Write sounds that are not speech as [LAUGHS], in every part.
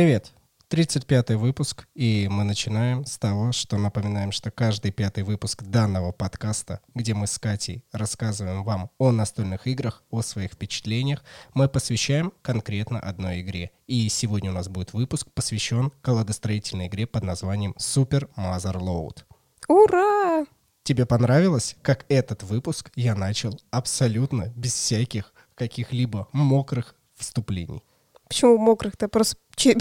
Привет! 35-й выпуск, и мы начинаем с того, что напоминаем, что каждый пятый выпуск данного подкаста, где мы с Катей рассказываем вам о настольных играх, о своих впечатлениях, мы посвящаем конкретно одной игре. И сегодня у нас будет выпуск, посвящен колодостроительной игре под названием Super Mother Load. Ура! Тебе понравилось, как этот выпуск я начал абсолютно без всяких каких-либо мокрых вступлений? Почему мокрых-то? Просто, [LAUGHS]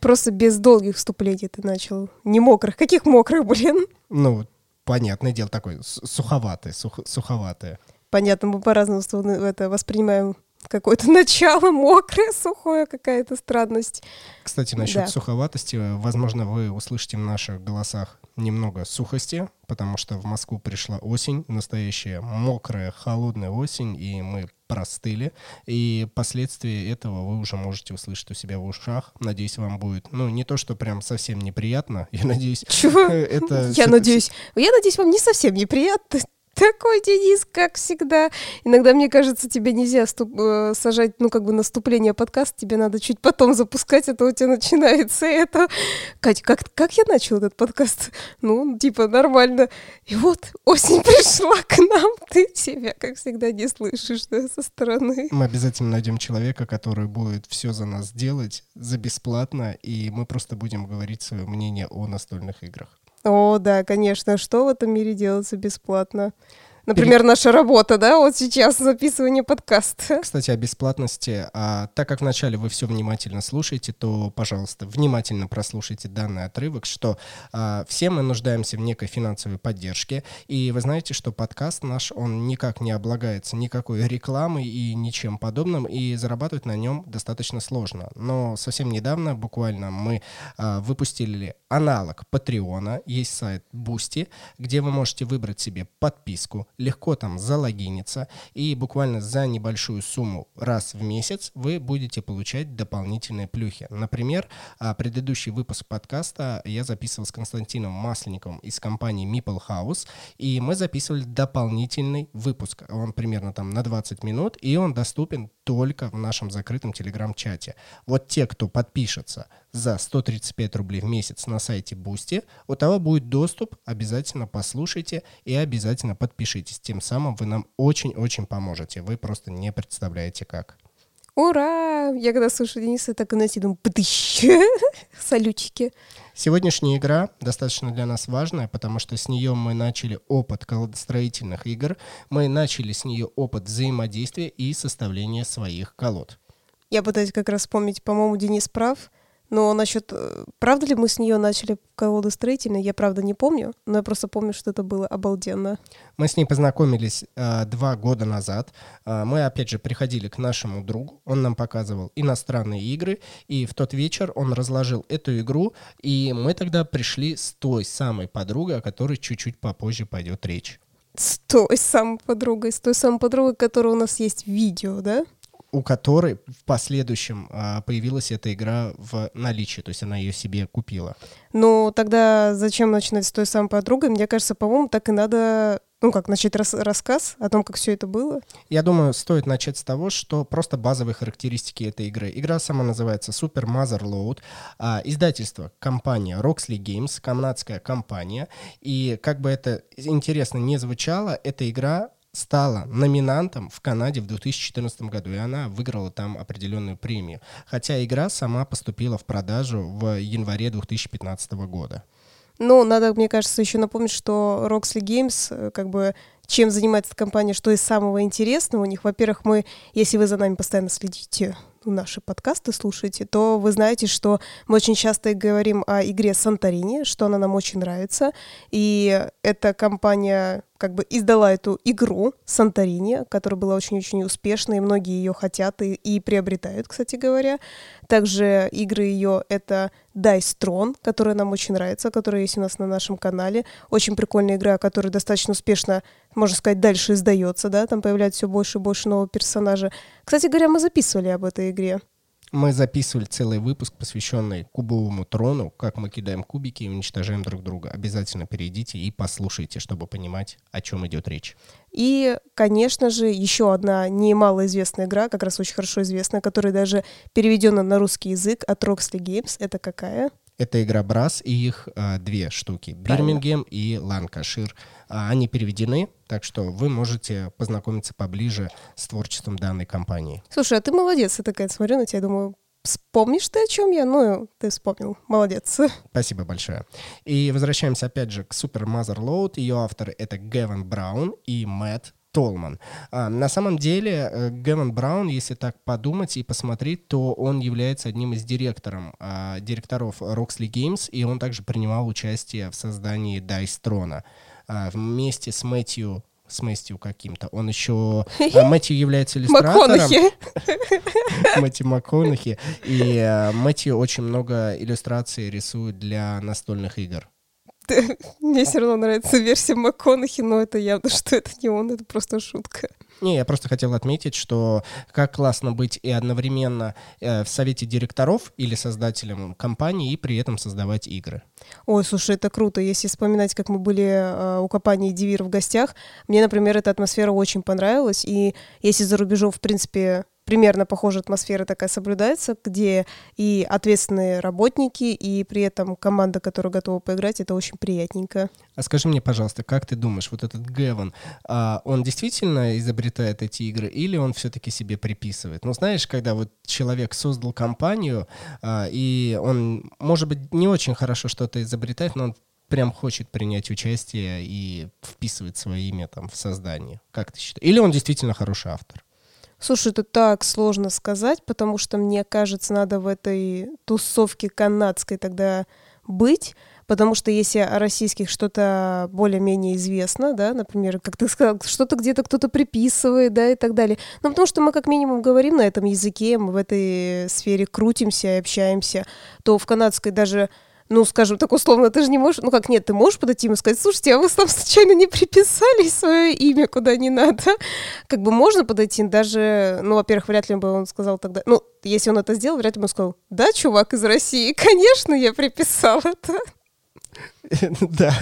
просто без долгих вступлений ты начал. Не мокрых. Каких мокрых, блин? Ну, понятное дело, такой суховатый, сух, суховатое. Понятно, мы по-разному это воспринимаем какое-то [LAUGHS] начало мокрое, сухое, какая-то странность. Кстати, насчет да. суховатости, возможно, вы услышите в наших голосах немного сухости, потому что в Москву пришла осень, настоящая мокрая, холодная осень, и мы простыли. И последствия этого вы уже можете услышать у себя в ушах. Надеюсь, вам будет, ну, не то, что прям совсем неприятно. [LAUGHS] Я надеюсь, Чего? [LAUGHS] это... Я надеюсь, я надеюсь, вам не совсем неприятно такой Денис, как всегда. Иногда, мне кажется, тебе нельзя ступ- э, сажать, ну, как бы наступление подкаста, тебе надо чуть потом запускать, а то у тебя начинается это. Катя, как, как я начал этот подкаст? Ну, типа, нормально. И вот осень [LAUGHS] пришла к нам, ты себя, как всегда, не слышишь, да, со стороны. Мы обязательно найдем человека, который будет все за нас делать за бесплатно, и мы просто будем говорить свое мнение о настольных играх. О, да, конечно. Что в этом мире делается бесплатно? Например, наша работа, да, вот сейчас записывание подкаста. Кстати, о бесплатности. А, так как вначале вы все внимательно слушаете, то, пожалуйста, внимательно прослушайте данный отрывок, что а, все мы нуждаемся в некой финансовой поддержке. И вы знаете, что подкаст наш, он никак не облагается никакой рекламой и ничем подобным, и зарабатывать на нем достаточно сложно. Но совсем недавно, буквально, мы а, выпустили аналог Патреона, есть сайт Boosty, где вы можете выбрать себе подписку, легко там залогиниться, и буквально за небольшую сумму раз в месяц вы будете получать дополнительные плюхи. Например, а, предыдущий выпуск подкаста я записывал с Константином Масленниковым из компании Meeple House, и мы записывали дополнительный выпуск. Он примерно там на 20 минут, и он доступен только в нашем закрытом телеграм-чате. Вот те, кто подпишется за 135 рублей в месяц на сайте Boosty, у того будет доступ, обязательно послушайте и обязательно подпишитесь. Тем самым вы нам очень-очень поможете. Вы просто не представляете как. Ура! Я когда слышу Дениса, так и носи, думаю, [LAUGHS] салютики. Сегодняшняя игра достаточно для нас важная, потому что с нее мы начали опыт колодостроительных игр, мы начали с нее опыт взаимодействия и составления своих колод. Я пытаюсь как раз вспомнить, по-моему, Денис прав. Но насчет, э, правда ли мы с нее начали колоду строительной, я правда не помню, но я просто помню, что это было обалденно. Мы с ней познакомились э, два года назад. Э, мы, опять же, приходили к нашему другу, он нам показывал иностранные игры, и в тот вечер он разложил эту игру, и мы тогда пришли с той самой подругой, о которой чуть-чуть попозже пойдет речь. С той самой подругой, с той самой подругой, которая у нас есть видео, да? У которой в последующем а, появилась эта игра в наличии, то есть она ее себе купила. Ну, тогда зачем начинать с той самой подругой? Мне кажется, по-моему, так и надо ну как, начать рас рассказ о том, как все это было? Я думаю, стоит начать с того, что просто базовые характеристики этой игры. Игра сама называется Super Mother Load. А, издательство — компания Roxley Games, канадская компания. И как бы это интересно не звучало, эта игра стала номинантом в Канаде в 2014 году, и она выиграла там определенную премию. Хотя игра сама поступила в продажу в январе 2015 года. Ну, надо, мне кажется, еще напомнить, что Roxley Games, э, как бы, чем занимается эта компания, что из самого интересного у них. Во-первых, мы, если вы за нами постоянно следите, наши подкасты слушаете, то вы знаете, что мы очень часто говорим о игре Санторини, что она нам очень нравится. И эта компания как бы издала эту игру Санторини, которая была очень-очень успешной, многие ее хотят и, и приобретают, кстати говоря. Также игры ее — это Dice Tron, которая нам очень нравится, которая есть у нас на нашем канале. Очень прикольная игра, которая достаточно успешно, можно сказать, дальше издается, да, там появляется все больше и больше нового персонажа. Кстати говоря, мы записывали об этой игре. Мы записывали целый выпуск, посвященный кубовому трону, как мы кидаем кубики и уничтожаем друг друга. Обязательно перейдите и послушайте, чтобы понимать, о чем идет речь. И, конечно же, еще одна немалоизвестная игра, как раз очень хорошо известная, которая даже переведена на русский язык от Roxley Games. Это какая? Это игра Брас и их а, две штуки. Бирмингем и Ланкашир. А, они переведены, так что вы можете познакомиться поближе с творчеством данной компании. Слушай, а ты молодец. Я такая смотрю на тебя, думаю, вспомнишь ты, о чем я? Ну, ты вспомнил. Молодец. [LAUGHS] Спасибо большое. И возвращаемся опять же к Super Motherload. Ее авторы — это Гевин Браун и Мэтт Толман. А, на самом деле, э, Гевин Браун, если так подумать и посмотреть, то он является одним из директоров, а, директоров Roxley Games, и он также принимал участие в создании Dice Throne а, вместе с Мэтью с Мэтью каким-то. Он еще... А, [LAUGHS] Мэтью является иллюстратором. [LAUGHS] Мэтью МакКонахи. И а, Мэтью очень много иллюстраций рисует для настольных игр. [LAUGHS] Мне все равно нравится версия МакКонахи, но это явно, [LAUGHS] что это не он, это просто шутка. Не, я просто хотел отметить, что как классно быть и одновременно э, в совете директоров или создателем компании, и при этом создавать игры. Ой, слушай, это круто. Если вспоминать, как мы были э, у компании Дивир в гостях, мне, например, эта атмосфера очень понравилась. И если за рубежом, в принципе, примерно похожая атмосфера такая соблюдается, где и ответственные работники, и при этом команда, которая готова поиграть, это очень приятненько. А скажи мне, пожалуйста, как ты думаешь, вот этот Геван, а он действительно изобретает эти игры, или он все-таки себе приписывает? Ну, знаешь, когда вот человек создал компанию, а, и он, может быть, не очень хорошо что-то изобретает, но он прям хочет принять участие и вписывать свое имя там в создание. Как ты считаешь? Или он действительно хороший автор? Слушай, это так сложно сказать, потому что, мне кажется, надо в этой тусовке канадской тогда быть, потому что если о российских что-то более-менее известно, да, например, как ты сказал, что-то где-то кто-то приписывает, да, и так далее. Ну, потому что мы как минимум говорим на этом языке, мы в этой сфере крутимся и общаемся, то в канадской даже ну, скажем так условно, ты же не можешь, ну как нет, ты можешь подойти ему сказать, слушайте, а вы там случайно не приписали свое имя куда не надо? Как бы можно подойти, даже, ну, во-первых, вряд ли бы он сказал тогда, ну, если он это сделал, вряд ли бы он сказал, да, чувак из России, [LAUGHS] конечно, я приписал это. [LAUGHS] Да,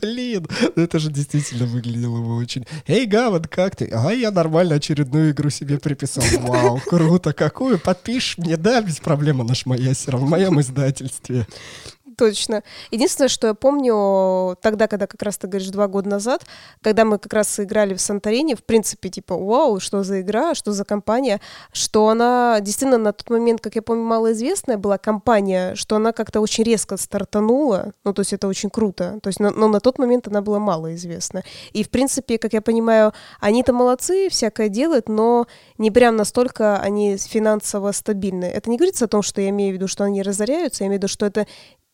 блин, ну это же действительно выглядело бы очень... Эй, Гаван, как ты? А я нормально очередную игру себе приписал. [LAUGHS] Вау, круто, какую? Подпишешь мне, да, без проблем, она ж моя все равно, в моем издательстве точно. Единственное, что я помню тогда, когда как раз ты говоришь два года назад, когда мы как раз играли в Санторини, в принципе, типа, вау, что за игра, что за компания, что она действительно на тот момент, как я помню, малоизвестная была компания, что она как-то очень резко стартанула, ну, то есть это очень круто, то есть, но, но на тот момент она была малоизвестна. И, в принципе, как я понимаю, они-то молодцы, всякое делают, но не прям настолько они финансово стабильны. Это не говорится о том, что я имею в виду, что они разоряются, я имею в виду, что это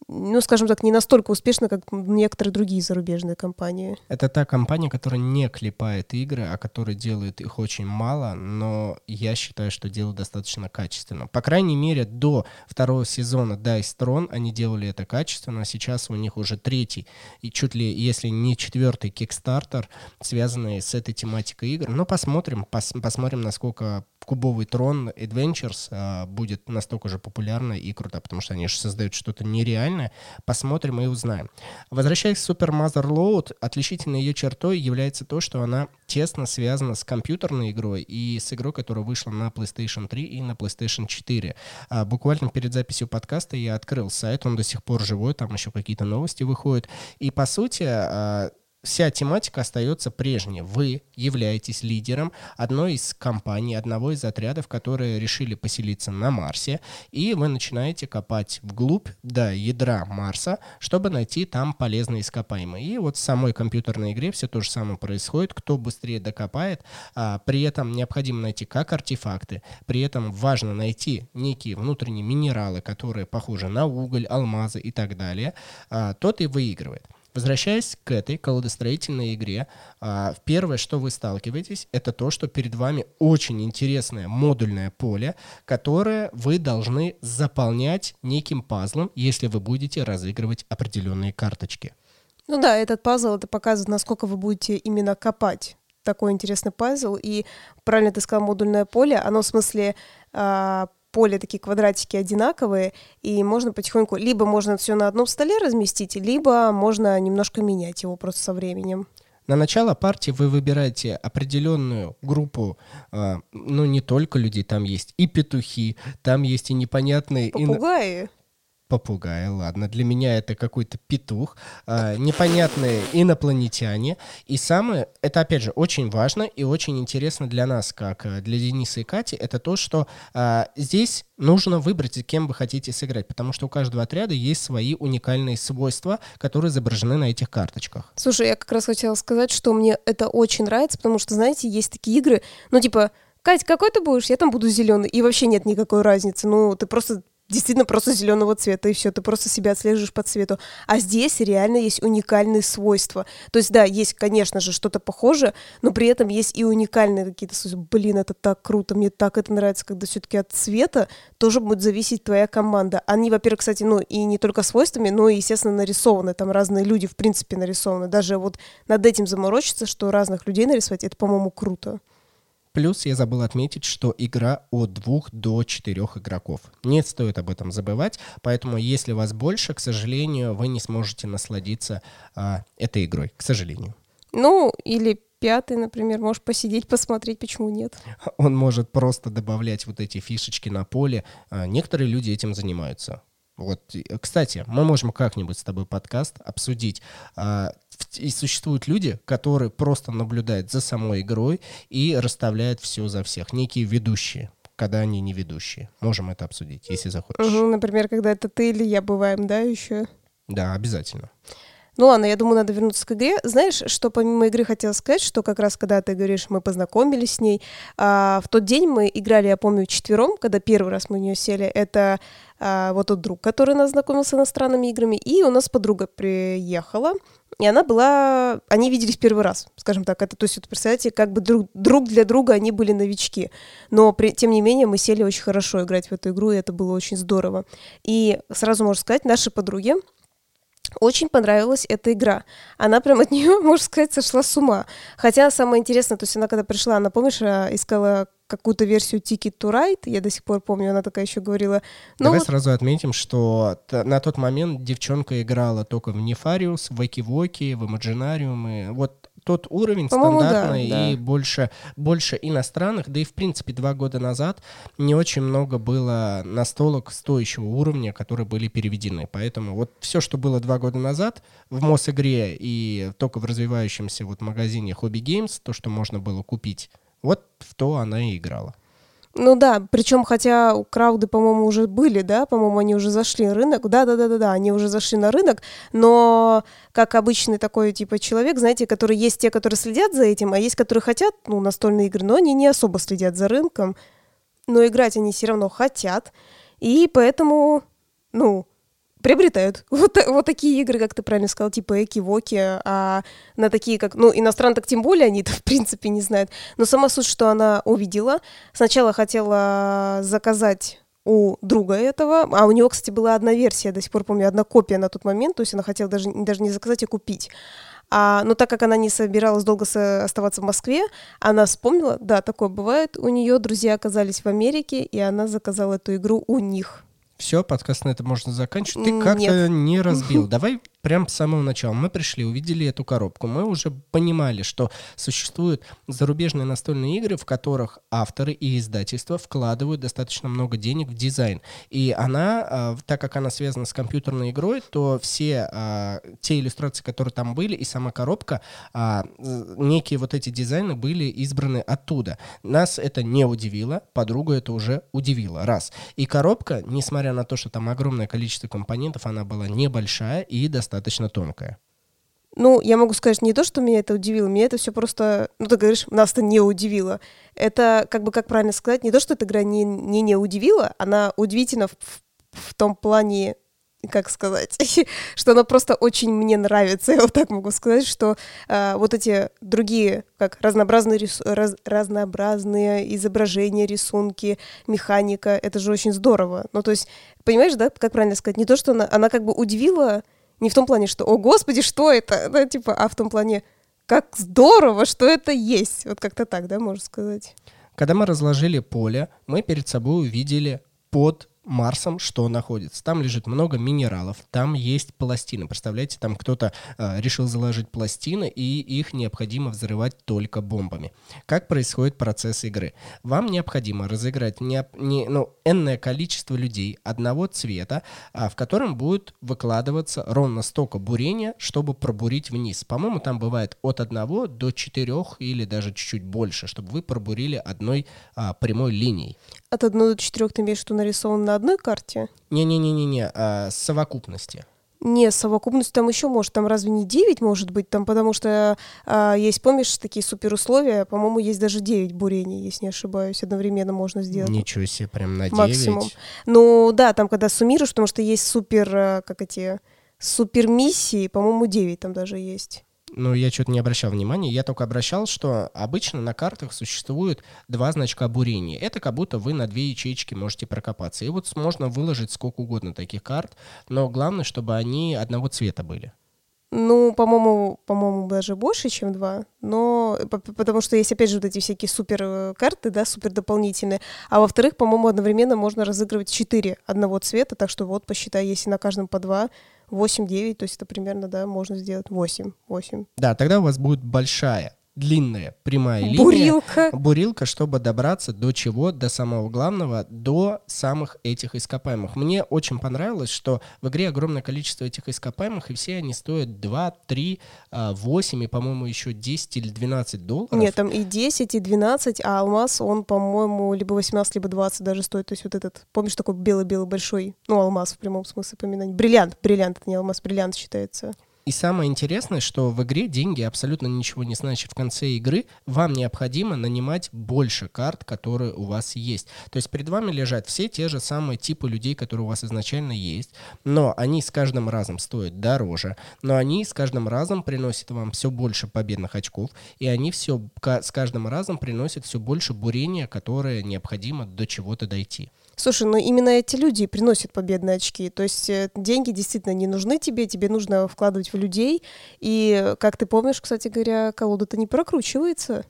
ну, скажем так, не настолько успешно, как некоторые другие зарубежные компании. Это та компания, которая не клепает игры, а которая делает их очень мало, но я считаю, что делают достаточно качественно. По крайней мере, до второго сезона Dice Throne они делали это качественно, а сейчас у них уже третий, и чуть ли, если не четвертый Kickstarter, связанный с этой тематикой игр. Но посмотрим, пос посмотрим, насколько кубовый трон Adventures а, будет настолько же популярна и круто, потому что они же создают что-то нереальное. Посмотрим и узнаем. Возвращаясь к Super Mother Load, отличительной ее чертой является то, что она тесно связана с компьютерной игрой и с игрой, которая вышла на PlayStation 3 и на PlayStation 4. А, буквально перед записью подкаста я открыл сайт, он до сих пор живой, там еще какие-то новости выходят. И по сути, а, вся тематика остается прежней. Вы являетесь лидером одной из компаний, одного из отрядов, которые решили поселиться на Марсе, и вы начинаете копать вглубь до ядра Марса, чтобы найти там полезные ископаемые. И вот в самой компьютерной игре все то же самое происходит. Кто быстрее докопает, а, при этом необходимо найти как артефакты, при этом важно найти некие внутренние минералы, которые похожи на уголь, алмазы и так далее, а, тот и выигрывает. Возвращаясь к этой колодостроительной игре, а, первое, что вы сталкиваетесь, это то, что перед вами очень интересное модульное поле, которое вы должны заполнять неким пазлом, если вы будете разыгрывать определенные карточки. Ну да, этот пазл это показывает, насколько вы будете именно копать такой интересный пазл. И правильно ты сказал, модульное поле, оно в смысле а, поле такие квадратики одинаковые, и можно потихоньку, либо можно все на одном столе разместить, либо можно немножко менять его просто со временем. На начало партии вы выбираете определенную группу, э, ну не только людей, там есть и петухи, там есть и непонятные... Попугаи. И попугай, ладно, для меня это какой-то петух, э, непонятные инопланетяне. И самое, это опять же очень важно и очень интересно для нас, как э, для Дениса и Кати, это то, что э, здесь нужно выбрать, кем вы хотите сыграть, потому что у каждого отряда есть свои уникальные свойства, которые изображены на этих карточках. Слушай, я как раз хотела сказать, что мне это очень нравится, потому что, знаете, есть такие игры, ну типа, Кать, какой ты будешь? Я там буду зеленый. И вообще нет никакой разницы. Ну, ты просто действительно просто зеленого цвета, и все, ты просто себя отслеживаешь по цвету. А здесь реально есть уникальные свойства. То есть, да, есть, конечно же, что-то похожее, но при этом есть и уникальные какие-то свойства. Блин, это так круто, мне так это нравится, когда все-таки от цвета тоже будет зависеть твоя команда. Они, во-первых, кстати, ну, и не только свойствами, но и, естественно, нарисованы. Там разные люди, в принципе, нарисованы. Даже вот над этим заморочиться, что разных людей нарисовать, это, по-моему, круто. Плюс я забыл отметить, что игра от двух до четырех игроков. Не стоит об этом забывать, поэтому если вас больше, к сожалению, вы не сможете насладиться а, этой игрой, к сожалению. Ну, или пятый, например, можешь посидеть, посмотреть, почему нет. Он может просто добавлять вот эти фишечки на поле. А, некоторые люди этим занимаются. Вот, кстати, мы можем как-нибудь с тобой подкаст обсудить. А, и существуют люди, которые просто наблюдают за самой игрой и расставляют все за всех. Некие ведущие когда они не ведущие. Можем это обсудить, если захочешь. Угу, например, когда это ты или я бываем, да, еще? Да, обязательно. Ну ладно, я думаю, надо вернуться к игре. Знаешь, что помимо игры хотела сказать, что как раз когда ты говоришь, мы познакомились с ней, а, в тот день мы играли, я помню, четвером, когда первый раз мы в нее сели. Это а, вот тот друг, который нас знакомил с иностранными играми, и у нас подруга приехала, и она была... Они виделись первый раз, скажем так. Это, то есть, вот, представляете, как бы друг, друг для друга они были новички. Но, при, тем не менее, мы сели очень хорошо играть в эту игру, и это было очень здорово. И сразу можно сказать, наши подруги, очень понравилась эта игра. Она прям от нее, [LAUGHS] можно сказать, сошла с ума. Хотя самое интересное, то есть она когда пришла, она, помнишь, а, искала какую-то версию Ticket to Ride, я до сих пор помню, она такая еще говорила. Ну, Давай вот... сразу отметим, что на тот момент девчонка играла только в Нефариус, в Эки-Воки, в Имаджинариум, вот тот уровень стандартный да, и да. больше, больше иностранных, да и в принципе два года назад не очень много было настолок стоящего уровня, которые были переведены. Поэтому вот все, что было два года назад в МОС-игре и только в развивающемся вот магазине Hobby Games, то, что можно было купить, вот в то она и играла. Ну да, причем хотя крауды, по-моему, уже были, да, по-моему, они уже зашли на рынок, да-да-да-да, они уже зашли на рынок, но как обычный такой типа человек, знаете, который есть те, которые следят за этим, а есть, которые хотят, ну, настольные игры, но они не особо следят за рынком, но играть они все равно хотят, и поэтому, ну, приобретают. [LAUGHS] Вот, вот такие игры, как ты правильно сказал, типа Эки-Воки, а на такие, как, ну, иностран тем более они это, [LAUGHS] в принципе, не знают. Но сама суть, что она увидела, сначала хотела заказать у друга этого, а у него, кстати, была одна версия, до сих пор помню, одна копия на тот момент, то есть она хотела даже, даже не заказать, а купить. А, но так как она не собиралась долго оставаться в Москве, она вспомнила, да, такое бывает, у нее друзья оказались в Америке, и она заказала эту игру у них. Все, подкаст на это можно заканчивать. Ты как-то не разбил. [LAUGHS] Давай прям с самого начала. Мы пришли, увидели эту коробку, мы уже понимали, что существуют зарубежные настольные игры, в которых авторы и издательства вкладывают достаточно много денег в дизайн. И она, а, так как она связана с компьютерной игрой, то все а, те иллюстрации, которые там были, и сама коробка, а, некие вот эти дизайны были избраны оттуда. Нас это не удивило, подругу это уже удивило, раз. И коробка, несмотря на то, что там огромное количество компонентов, она была небольшая и достаточно тонкая. Ну, я могу сказать не то, что меня это удивило, меня это все просто, ну, ты говоришь, нас это не удивило. Это, как бы, как правильно сказать, не то, что эта игра не, не, не удивила, она удивительна в, в, в том плане, как сказать, [LAUGHS] что она просто очень мне нравится, [LAUGHS] я вот так могу сказать, что э, вот эти другие, как разнообразные, рис, раз, разнообразные изображения, рисунки, механика, это же очень здорово. Ну, то есть, понимаешь, да, как правильно сказать, не то, что она, она как бы удивила не в том плане, что «О, Господи, что это?» да, типа, а в том плане «Как здорово, что это есть!» Вот как-то так, да, можно сказать. Когда мы разложили поле, мы перед собой увидели под Марсом что находится. Там лежит много минералов, там есть пластины. Представляете, там кто-то э, решил заложить пластины, и их необходимо взрывать только бомбами. Как происходит процесс игры? Вам необходимо разыграть не, не, ну, энное количество людей одного цвета, а, в котором будет выкладываться ровно столько бурения, чтобы пробурить вниз. По-моему, там бывает от одного до четырех или даже чуть-чуть больше, чтобы вы пробурили одной а, прямой линией. От 1 до 4 ты имеешь, что нарисован на одной карте? Не-не-не-не, а, совокупности. Не, совокупность там еще может, там разве не 9 может быть, там, потому что а, есть, помнишь, такие суперусловия, по-моему, есть даже 9 бурений, если не ошибаюсь, одновременно можно сделать. Ничего себе, прям на 9. Максимум. Ну да, там когда суммируешь, потому что есть супер, а, как эти, супер миссии, по-моему, 9 там даже есть ну, я что-то не обращал внимания. Я только обращал, что обычно на картах существует два значка бурения. Это как будто вы на две ячейки можете прокопаться. И вот можно выложить сколько угодно таких карт, но главное, чтобы они одного цвета были. Ну, по-моему, по-моему, даже больше, чем два. Но потому что есть, опять же, вот эти всякие супер э, карты, да, супер дополнительные. А во-вторых, по-моему, одновременно можно разыгрывать четыре одного цвета. Так что вот, посчитай, если на каждом по два, 8-9, то есть это примерно, да, можно сделать 8, 8. Да, тогда у вас будет большая длинная прямая линия. Бурилка. Бурилка, чтобы добраться до чего? До самого главного, до самых этих ископаемых. Мне очень понравилось, что в игре огромное количество этих ископаемых, и все они стоят 2, 3, 8 и, по-моему, еще 10 или 12 долларов. Нет, там и 10, и 12, а алмаз, он, по-моему, либо 18, либо 20 даже стоит. То есть вот этот, помнишь, такой белый-белый большой, ну, алмаз в прямом смысле поминания. Бриллиант, бриллиант, это не алмаз, бриллиант считается. И самое интересное, что в игре деньги абсолютно ничего не значат. В конце игры вам необходимо нанимать больше карт, которые у вас есть. То есть перед вами лежат все те же самые типы людей, которые у вас изначально есть, но они с каждым разом стоят дороже, но они с каждым разом приносят вам все больше победных очков, и они все с каждым разом приносят все больше бурения, которое необходимо до чего-то дойти. Слушай, ну именно эти люди приносят победные очки. То есть э, деньги действительно не нужны тебе, тебе нужно вкладывать в людей. И, как ты помнишь, кстати говоря, колода-то не прокручивается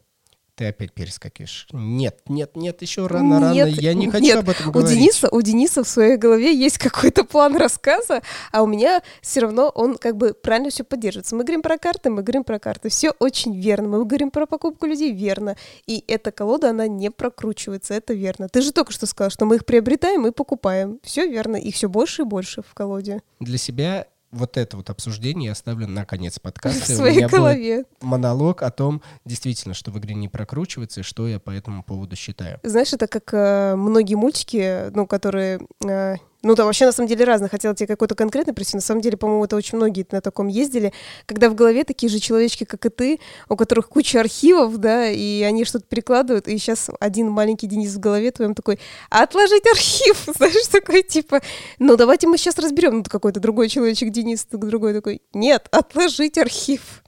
ты опять перескакиваешь. Нет, нет, нет, еще рано, нет, рано. Я не хочу нет. об этом говорить. У Дениса, у Дениса в своей голове есть какой-то план рассказа, а у меня все равно он как бы правильно все поддерживается. Мы говорим про карты, мы говорим про карты. Все очень верно. Мы говорим про покупку людей верно. И эта колода, она не прокручивается, это верно. Ты же только что сказал, что мы их приобретаем и покупаем. Все верно. Их все больше и больше в колоде. Для себя вот это вот обсуждение я оставлю на конец подкаста. В своей голове. монолог о том, действительно, что в игре не прокручивается, и что я по этому поводу считаю. Знаешь, это как э, многие мультики, ну, которые э, ну да, вообще на самом деле разно. Хотела тебе какой-то конкретный привести. На самом деле, по-моему, это очень многие на таком ездили, когда в голове такие же человечки, как и ты, у которых куча архивов, да, и они что-то перекладывают, и сейчас один маленький Денис в голове твоем такой, отложить архив, [LAUGHS] знаешь, такой типа, ну давайте мы сейчас разберем. Ну какой-то другой человечек Денис, другой такой, нет, отложить архив.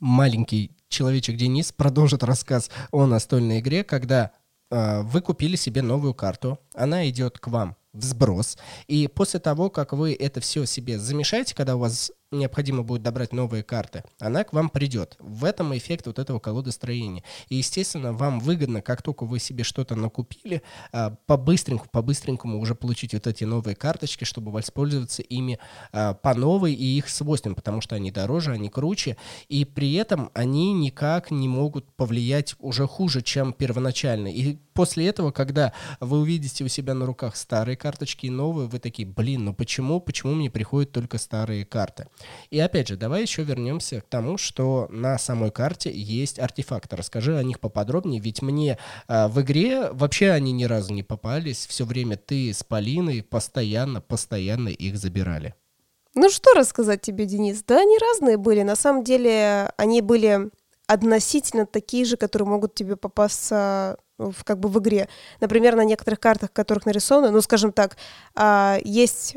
Маленький человечек Денис продолжит рассказ о настольной игре, когда э, вы купили себе новую карту, она идет к вам взброс. И после того, как вы это все себе замешаете, когда у вас необходимо будет добрать новые карты, она к вам придет. В этом эффект вот этого колодостроения. И, естественно, вам выгодно, как только вы себе что-то накупили, а, по-быстреньку, по-быстренькому уже получить вот эти новые карточки, чтобы воспользоваться ими а, по новой и их свойствам, потому что они дороже, они круче, и при этом они никак не могут повлиять уже хуже, чем первоначально. И после этого, когда вы увидите у себя на руках старые карточки и новые, вы такие, блин, ну почему, почему мне приходят только старые карты? И опять же, давай еще вернемся к тому, что на самой карте есть артефакты. Расскажи о них поподробнее, ведь мне э, в игре вообще они ни разу не попались. Все время ты с Полиной постоянно, постоянно их забирали. Ну что рассказать тебе, Денис? Да, они разные были. На самом деле они были относительно такие же, которые могут тебе попасться в, как бы в игре. Например, на некоторых картах, которых нарисовано, ну, скажем так, а, есть,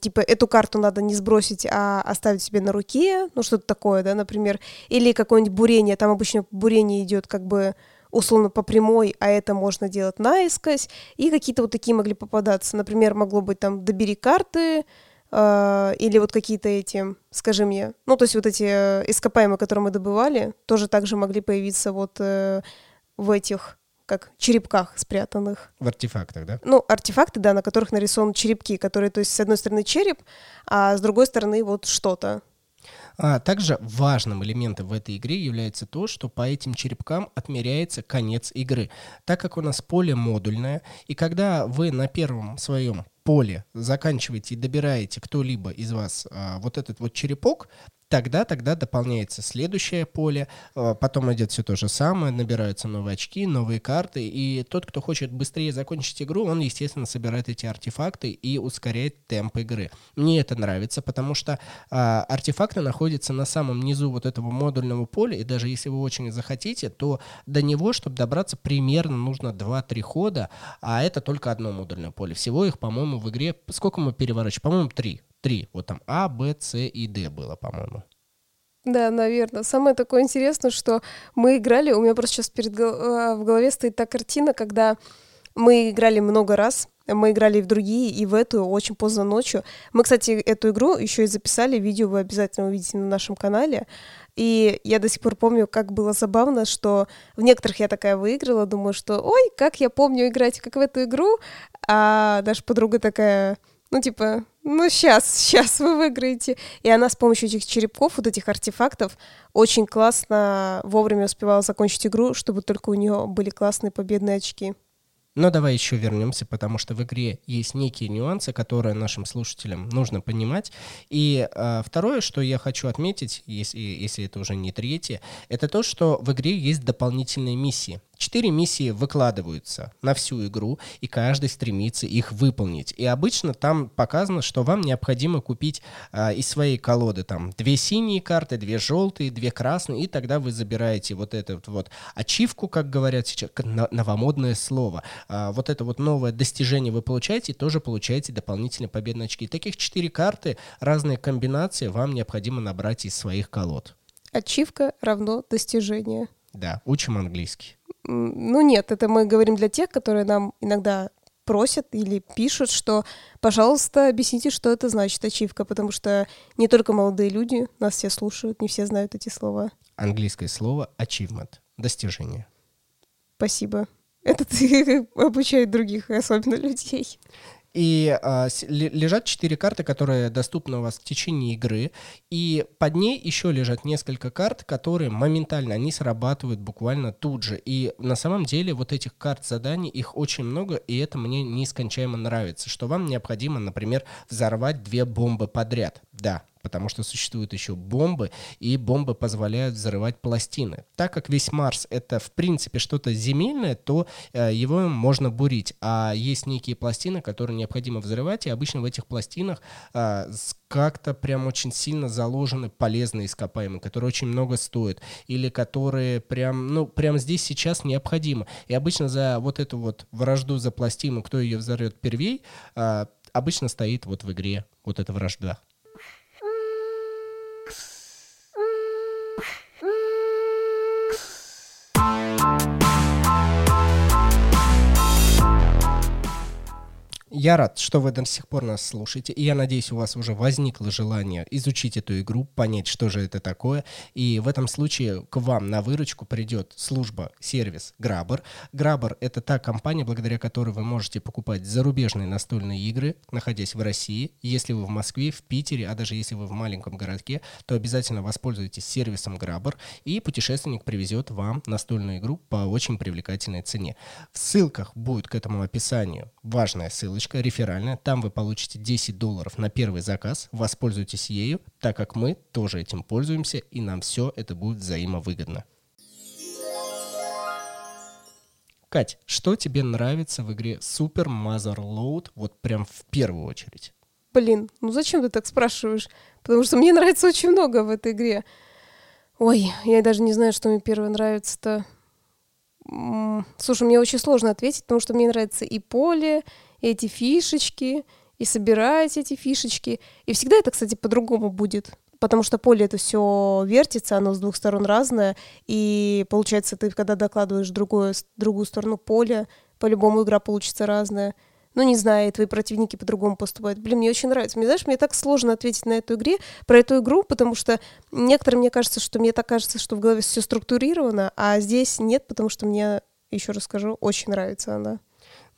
типа, эту карту надо не сбросить, а оставить себе на руке, ну, что-то такое, да, например. Или какое-нибудь бурение, там обычно бурение идет как бы условно по прямой, а это можно делать наискось. И какие-то вот такие могли попадаться. Например, могло быть там «добери карты», Uh, или вот какие-то эти, скажи мне, ну, то есть вот эти э, ископаемые, которые мы добывали, тоже также могли появиться вот uh, в этих как черепках спрятанных. В артефактах, да? Ну, артефакты, да, на которых нарисованы черепки, которые, то есть, с одной стороны череп, а с другой стороны вот что-то. А также важным элементом в этой игре является то, что по этим черепкам отмеряется конец игры. Так как у нас поле модульное, и когда вы на первом своем поле заканчиваете и добираете кто-либо из вас а, вот этот вот черепок, Тогда, тогда дополняется следующее поле, э, потом идет все то же самое, набираются новые очки, новые карты, и тот, кто хочет быстрее закончить игру, он, естественно, собирает эти артефакты и ускоряет темп игры. Мне это нравится, потому что а, артефакты находятся на самом низу вот этого модульного поля, и даже если вы очень захотите, то до него, чтобы добраться, примерно нужно 2-3 хода, а это только одно модульное поле. Всего их, по-моему, в игре, сколько мы переворачиваем? По-моему, 3 три. Вот там А, Б, С и Д было, по-моему. Да, наверное. Самое такое интересное, что мы играли, у меня просто сейчас перед а, в голове стоит та картина, когда мы играли много раз, мы играли в другие, и в эту очень поздно ночью. Мы, кстати, эту игру еще и записали, видео вы обязательно увидите на нашем канале. И я до сих пор помню, как было забавно, что в некоторых я такая выиграла, думаю, что ой, как я помню играть как в эту игру, а наша подруга такая, ну, типа, ну, сейчас, сейчас вы выиграете. И она с помощью этих черепков, вот этих артефактов, очень классно вовремя успевала закончить игру, чтобы только у нее были классные победные очки. Но давай еще вернемся, потому что в игре есть некие нюансы, которые нашим слушателям нужно понимать. И э, второе, что я хочу отметить, если, если это уже не третье, это то, что в игре есть дополнительные миссии. Четыре миссии выкладываются на всю игру, и каждый стремится их выполнить. И обычно там показано, что вам необходимо купить а, из своей колоды там две синие карты, две желтые, две красные, и тогда вы забираете вот эту вот ачивку, как говорят сейчас, новомодное слово. А, вот это вот новое достижение вы получаете, и тоже получаете дополнительные победные очки. Таких четыре карты, разные комбинации вам необходимо набрать из своих колод. Ачивка равно достижение. Да, учим английский. Ну нет, это мы говорим для тех, которые нам иногда просят или пишут, что, пожалуйста, объясните, что это значит ачивка, потому что не только молодые люди нас все слушают, не все знают эти слова. Английское слово achievement — достижение. Спасибо. Это ты [LAUGHS] обучает других, особенно людей. И а, лежат четыре карты, которые доступны у вас в течение игры. И под ней еще лежат несколько карт, которые моментально, они срабатывают буквально тут же. И на самом деле вот этих карт заданий, их очень много, и это мне нескончаемо нравится. Что вам необходимо, например, взорвать две бомбы подряд. Да, потому что существуют еще бомбы, и бомбы позволяют взрывать пластины. Так как весь Марс это в принципе что-то земельное, то э, его можно бурить, а есть некие пластины, которые необходимо взрывать, и обычно в этих пластинах э, как-то прям очень сильно заложены полезные ископаемые, которые очень много стоят, или которые прям, ну, прям здесь сейчас необходимо. И обычно за вот эту вот вражду за пластину, кто ее взорвет первей, э, обычно стоит вот в игре вот эта вражда. Я рад, что вы до сих пор нас слушаете, и я надеюсь, у вас уже возникло желание изучить эту игру, понять, что же это такое, и в этом случае к вам на выручку придет служба, сервис Grabber. Grabber — это та компания, благодаря которой вы можете покупать зарубежные настольные игры, находясь в России. Если вы в Москве, в Питере, а даже если вы в маленьком городке, то обязательно воспользуйтесь сервисом Grabber, и путешественник привезет вам настольную игру по очень привлекательной цене. В ссылках будет к этому описанию важная ссылочка, ссылочка реферальная, там вы получите 10 долларов на первый заказ, воспользуйтесь ею, так как мы тоже этим пользуемся, и нам все это будет взаимовыгодно. Кать, что тебе нравится в игре Super Mother Load вот прям в первую очередь? Блин, ну зачем ты так спрашиваешь? Потому что мне нравится очень много в этой игре. Ой, я даже не знаю, что мне первое нравится-то. Слушай, мне очень сложно ответить, потому что мне нравится и поле, эти фишечки, и собирать эти фишечки. И всегда это, кстати, по-другому будет. Потому что поле это все вертится, оно с двух сторон разное. И получается, ты когда докладываешь другую, другую сторону поля, по-любому игра получится разная. Ну, не знаю, твои противники по-другому поступают. Блин, мне очень нравится. Мне, знаешь, мне так сложно ответить на эту игре, про эту игру, потому что некоторым мне кажется, что мне так кажется, что в голове все структурировано, а здесь нет, потому что мне, еще раз скажу, очень нравится она.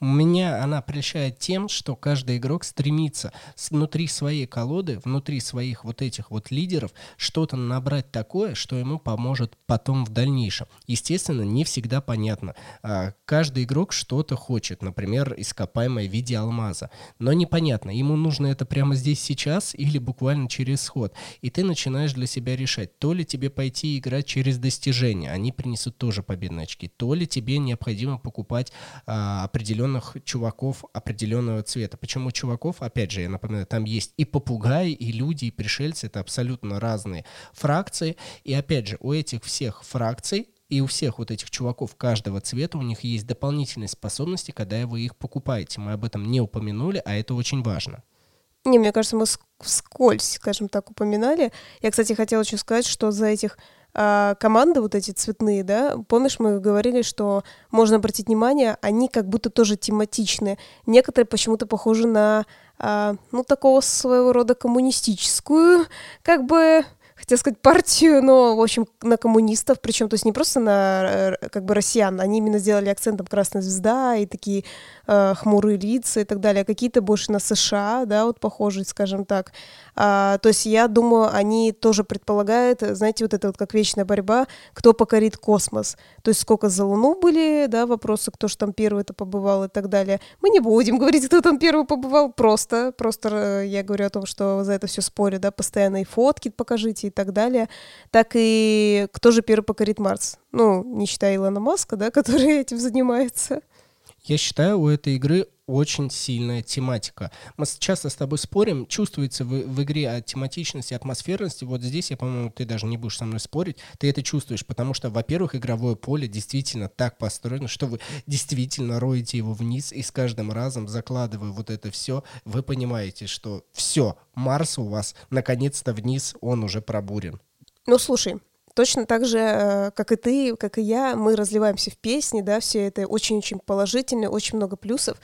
Меня она прельщает тем, что каждый игрок стремится внутри своей колоды, внутри своих вот этих вот лидеров что-то набрать такое, что ему поможет потом в дальнейшем. Естественно, не всегда понятно. А, каждый игрок что-то хочет, например, ископаемое в виде алмаза. Но непонятно, ему нужно это прямо здесь сейчас или буквально через ход. И ты начинаешь для себя решать, то ли тебе пойти играть через достижения, они принесут тоже победные очки, то ли тебе необходимо покупать а, определенные определенных чуваков определенного цвета. Почему чуваков? Опять же, я напоминаю, там есть и попугаи, и люди, и пришельцы. Это абсолютно разные фракции. И опять же, у этих всех фракций и у всех вот этих чуваков каждого цвета у них есть дополнительные способности, когда вы их покупаете. Мы об этом не упомянули, а это очень важно. Не, мне кажется, мы вскользь, скажем так, упоминали. Я, кстати, хотела еще сказать, что за этих а, команды вот эти цветные, да, помнишь, мы говорили, что можно обратить внимание, они как будто тоже тематичные. Некоторые почему-то похожи на, а, ну, такого своего рода коммунистическую, как бы хотел сказать партию, но, в общем, на коммунистов, причем, то есть не просто на, э, как бы, россиян, они именно сделали акцентом красная звезда и такие э, хмурые лица и так далее, а какие-то больше на США, да, вот похожие, скажем так. А, то есть я думаю, они тоже предполагают, знаете, вот это вот как вечная борьба, кто покорит космос. То есть сколько за Луну были, да, вопросы, кто же там первый это побывал и так далее. Мы не будем [LAUGHS] говорить, кто там первый побывал, просто, просто э, я говорю о том, что за это все спорят, да, постоянные фотки покажите и так далее. Так и кто же первый покорит Марс? Ну, не считая Илона Маска, да, [LAUGHS] который этим занимается. Я считаю, у этой игры очень сильная тематика. Мы часто с тобой спорим, чувствуется в, в игре от тематичности, атмосферности. Вот здесь, я, по-моему, ты даже не будешь со мной спорить, ты это чувствуешь, потому что, во-первых, игровое поле действительно так построено, что вы действительно роете его вниз, и с каждым разом, закладывая вот это все, вы понимаете, что все, Марс у вас наконец-то вниз, он уже пробурен. Ну, слушай, Точно так же, э, как и ты, как и я, мы разливаемся в песни, да, все это очень-очень положительно, очень много плюсов.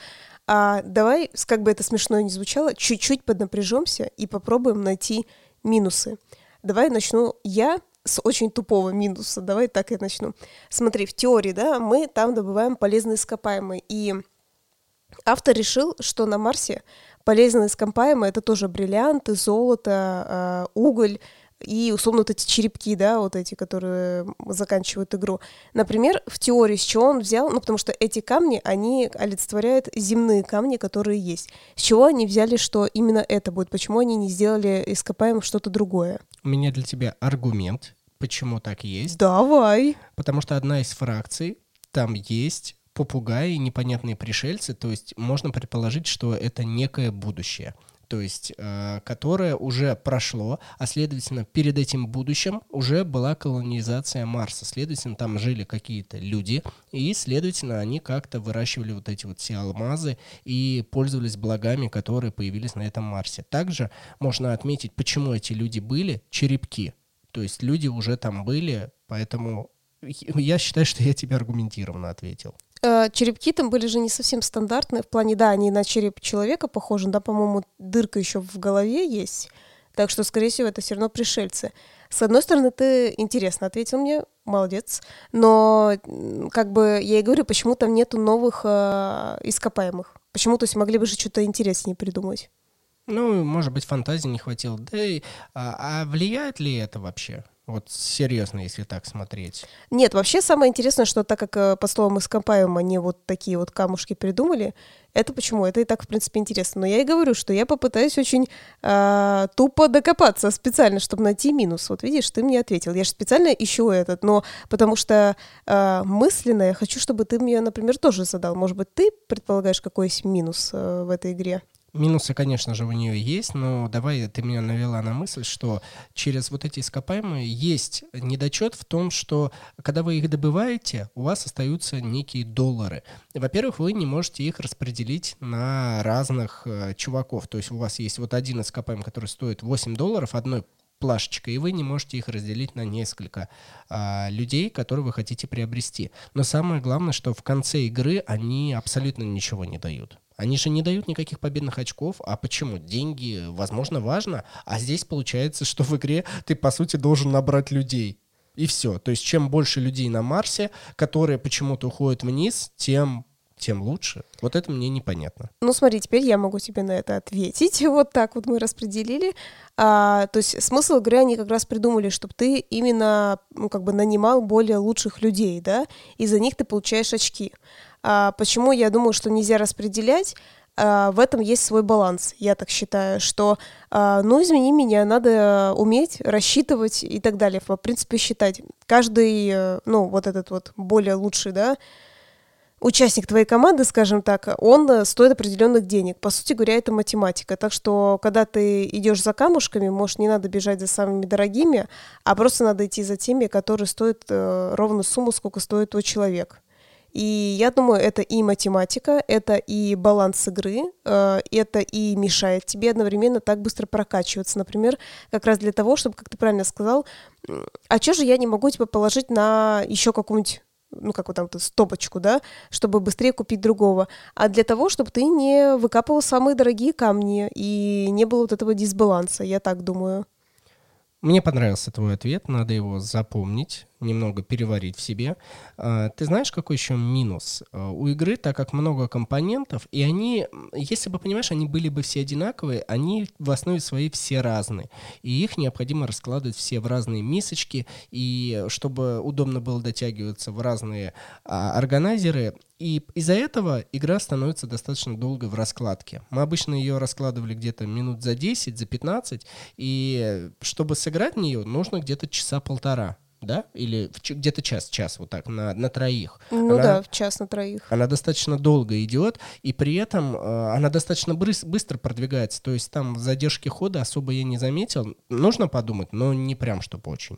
А давай, как бы это смешно не звучало, чуть-чуть поднапряжемся и попробуем найти минусы. Давай начну я с очень тупого минуса. Давай так я начну. Смотри, в теории, да, мы там добываем полезные ископаемые. И автор решил, что на Марсе полезные ископаемые это тоже бриллианты, золото, а, уголь, и, условно, вот эти черепки, да, вот эти, которые заканчивают игру. Например, в теории, с чего он взял, ну, потому что эти камни, они олицетворяют земные камни, которые есть. С чего они взяли, что именно это будет? Почему они не сделали ископаемых что-то другое? У меня для тебя аргумент, почему так есть. Давай. Потому что одна из фракций, там есть попугаи, непонятные пришельцы, то есть можно предположить, что это некое будущее то есть э, которое уже прошло, а следовательно перед этим будущим уже была колонизация Марса, следовательно там жили какие-то люди и следовательно они как-то выращивали вот эти вот все алмазы и пользовались благами, которые появились на этом Марсе. Также можно отметить, почему эти люди были черепки, то есть люди уже там были, поэтому я считаю, что я тебе аргументированно ответил. Э, черепки там были же не совсем стандартные, в плане, да, они на череп человека похожи, да, по-моему, дырка еще в голове есть, так что, скорее всего, это все равно пришельцы. С одной стороны, ты интересно ответил мне, молодец, но как бы я и говорю, почему там нету новых э, ископаемых? Почему, то есть, могли бы же что-то интереснее придумать? Ну, может быть, фантазии не хватило. Да и, а, а влияет ли это вообще? Вот серьезно, если так смотреть. Нет, вообще самое интересное, что так как э, по словам ископаем они вот такие вот камушки придумали, это почему? Это и так, в принципе, интересно. Но я и говорю, что я попытаюсь очень э, тупо докопаться специально, чтобы найти минус. Вот видишь, ты мне ответил. Я же специально ищу этот, но потому что э, мысленно я хочу, чтобы ты мне, например, тоже задал. Может быть, ты предполагаешь, какой есть минус э, в этой игре? Минусы, конечно же, у нее есть, но давай ты меня навела на мысль, что через вот эти ископаемые есть недочет в том, что когда вы их добываете, у вас остаются некие доллары. Во-первых, вы не можете их распределить на разных э, чуваков. То есть у вас есть вот один ископаемый, который стоит 8 долларов, одной плашечка, и вы не можете их разделить на несколько а, людей, которые вы хотите приобрести. Но самое главное, что в конце игры они абсолютно ничего не дают. Они же не дают никаких победных очков. А почему? Деньги, возможно, важно. А здесь получается, что в игре ты, по сути, должен набрать людей. И все. То есть, чем больше людей на Марсе, которые почему-то уходят вниз, тем тем лучше. Вот это мне непонятно. Ну, смотри, теперь я могу тебе на это ответить. [LAUGHS] Вот так вот мы распределили. А, то есть смысл игры они как раз придумали, чтобы ты именно, ну, как бы нанимал более лучших людей, да, и за них ты получаешь очки. А, почему я думаю, что нельзя распределять? А, в этом есть свой баланс, я так считаю, что, а, ну, извини меня, надо уметь рассчитывать и так далее, в принципе, считать. Каждый, э, ну, вот этот вот более лучший, да, участник твоей команды, скажем так, он э, стоит определенных денег. По сути говоря, это математика. Так что, когда ты идешь за камушками, может, не надо бежать за самыми дорогими, а просто надо идти за теми, которые стоят э, ровно сумму, сколько стоит твой человек. И я думаю, это и математика, это и баланс игры, э, это и мешает тебе одновременно так быстро прокачиваться. Например, как раз для того, чтобы, как ты правильно сказал, а что же я не могу тебя положить на еще какую-нибудь ну, как вот там, стопочку, да, чтобы быстрее купить другого, а для того, чтобы ты не выкапывал самые дорогие камни и не было вот этого дисбаланса, я так думаю. Мне понравился твой ответ, надо его запомнить немного переварить в себе. А, ты знаешь, какой еще минус а, у игры, так как много компонентов, и они, если бы, понимаешь, они были бы все одинаковые, они в основе своей все разные. И их необходимо раскладывать все в разные мисочки, и чтобы удобно было дотягиваться в разные а, органайзеры, и из-за этого игра становится достаточно долгой в раскладке. Мы обычно ее раскладывали где-то минут за 10, за 15, и чтобы сыграть в нее, нужно где-то часа полтора да? Или где-то час-час вот так на, на троих. Ну она, да, в час на троих. Она достаточно долго идет, и при этом э, она достаточно брыс- быстро продвигается. То есть там задержки хода особо я не заметил. Нужно подумать, но не прям чтобы очень.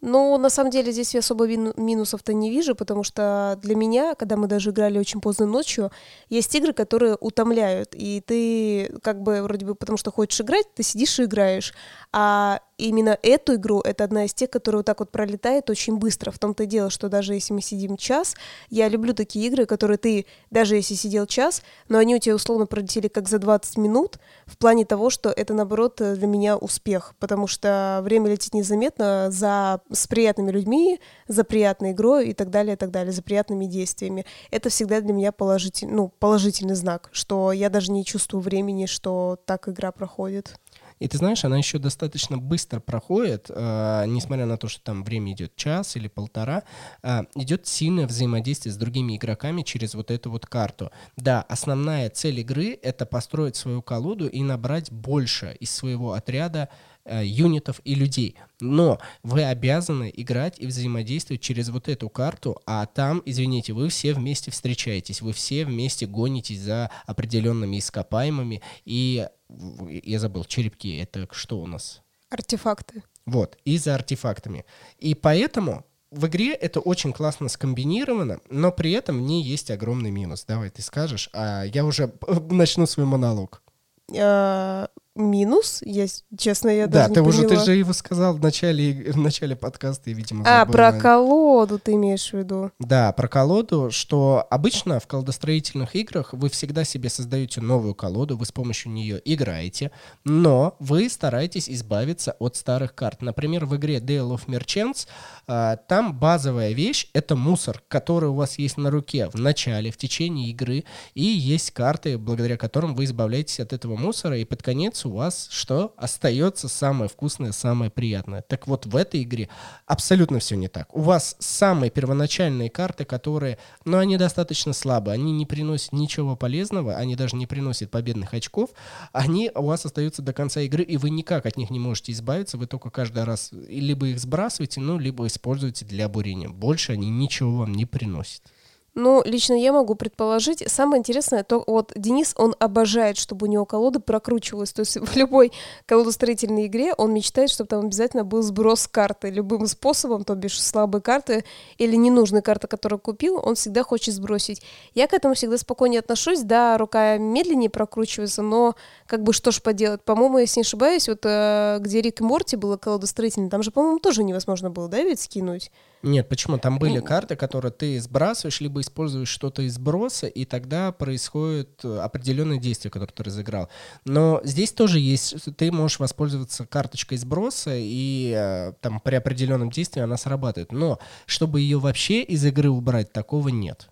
Ну, на самом деле здесь я особо минусов-то не вижу, потому что для меня, когда мы даже играли очень поздно ночью, есть игры, которые утомляют, и ты как бы вроде бы потому что хочешь играть, ты сидишь и играешь, а именно эту игру, это одна из тех, которая вот так вот пролетает очень быстро. В том-то и дело, что даже если мы сидим час, я люблю такие игры, которые ты, даже если сидел час, но они у тебя условно пролетели как за 20 минут, в плане того, что это, наоборот, для меня успех, потому что время летит незаметно за, с приятными людьми, за приятной игрой и так далее, и так далее, за приятными действиями. Это всегда для меня положитель, ну, положительный знак, что я даже не чувствую времени, что так игра проходит. И ты знаешь, она еще достаточно быстро проходит, э, несмотря на то, что там время идет час или полтора, э, идет сильное взаимодействие с другими игроками через вот эту вот карту. Да, основная цель игры — это построить свою колоду и набрать больше из своего отряда юнитов и людей. Но вы обязаны играть и взаимодействовать через вот эту карту, а там, извините, вы все вместе встречаетесь, вы все вместе гонитесь за определенными ископаемыми, и я забыл, черепки, это что у нас? Артефакты. Вот, и за артефактами. И поэтому в игре это очень классно скомбинировано, но при этом в ней есть огромный минус. Давай ты скажешь, а я уже начну свой монолог. А, минус? Я, честно, я да, даже ты не уже, поняла. ты же его сказал в начале, в начале подкаста, и, видимо, А, забыла. про колоду ты имеешь в виду? Да, про колоду, что обычно в колодостроительных играх вы всегда себе создаете новую колоду, вы с помощью нее играете, но вы стараетесь избавиться от старых карт. Например, в игре Dale of Merchants а, там базовая вещь — это мусор, который у вас есть на руке в начале, в течение игры, и есть карты, благодаря которым вы избавляетесь от этого мусора, и под конец у вас что? Остается самое вкусное, самое приятное. Так вот, в этой игре абсолютно все не так. У вас самые первоначальные карты, которые, ну, они достаточно слабые, они не приносят ничего полезного, они даже не приносят победных очков, они у вас остаются до конца игры, и вы никак от них не можете избавиться, вы только каждый раз либо их сбрасываете, ну, либо используете для бурения. Больше они ничего вам не приносят. Ну, лично я могу предположить. Самое интересное, то вот Денис, он обожает, чтобы у него колода прокручивалась. То есть в любой колодостроительной игре он мечтает, чтобы там обязательно был сброс карты. Любым способом, то бишь слабые карты или ненужные карты, которые купил, он всегда хочет сбросить. Я к этому всегда спокойнее отношусь. Да, рука медленнее прокручивается, но как бы что ж поделать. По-моему, если не ошибаюсь, вот э, где Рик и Морти было колодостроительное, там же, по-моему, тоже невозможно было, да, ведь скинуть? Нет, почему? Там были карты, которые ты сбрасываешь, либо используешь что-то из сброса, и тогда происходит э, определенное действие, которое ты разыграл. Но здесь тоже есть, ты можешь воспользоваться карточкой сброса, и э, там при определенном действии она срабатывает. Но чтобы ее вообще из игры убрать, такого нет.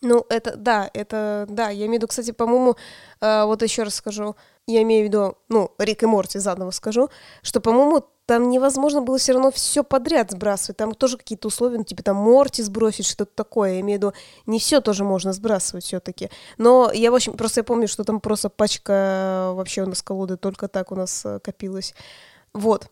Ну, это, да, это, да, я имею в виду, кстати, по-моему, э, вот еще раз скажу, я имею в виду, ну, Рик и Морти заново скажу, что, по-моему, там невозможно было все равно все подряд сбрасывать, там тоже какие-то условия, ну, типа там Морти сбросить, что-то такое, я имею в виду, не все тоже можно сбрасывать все-таки, но я, в общем, просто я помню, что там просто пачка вообще у нас колоды только так у нас э, копилась, вот,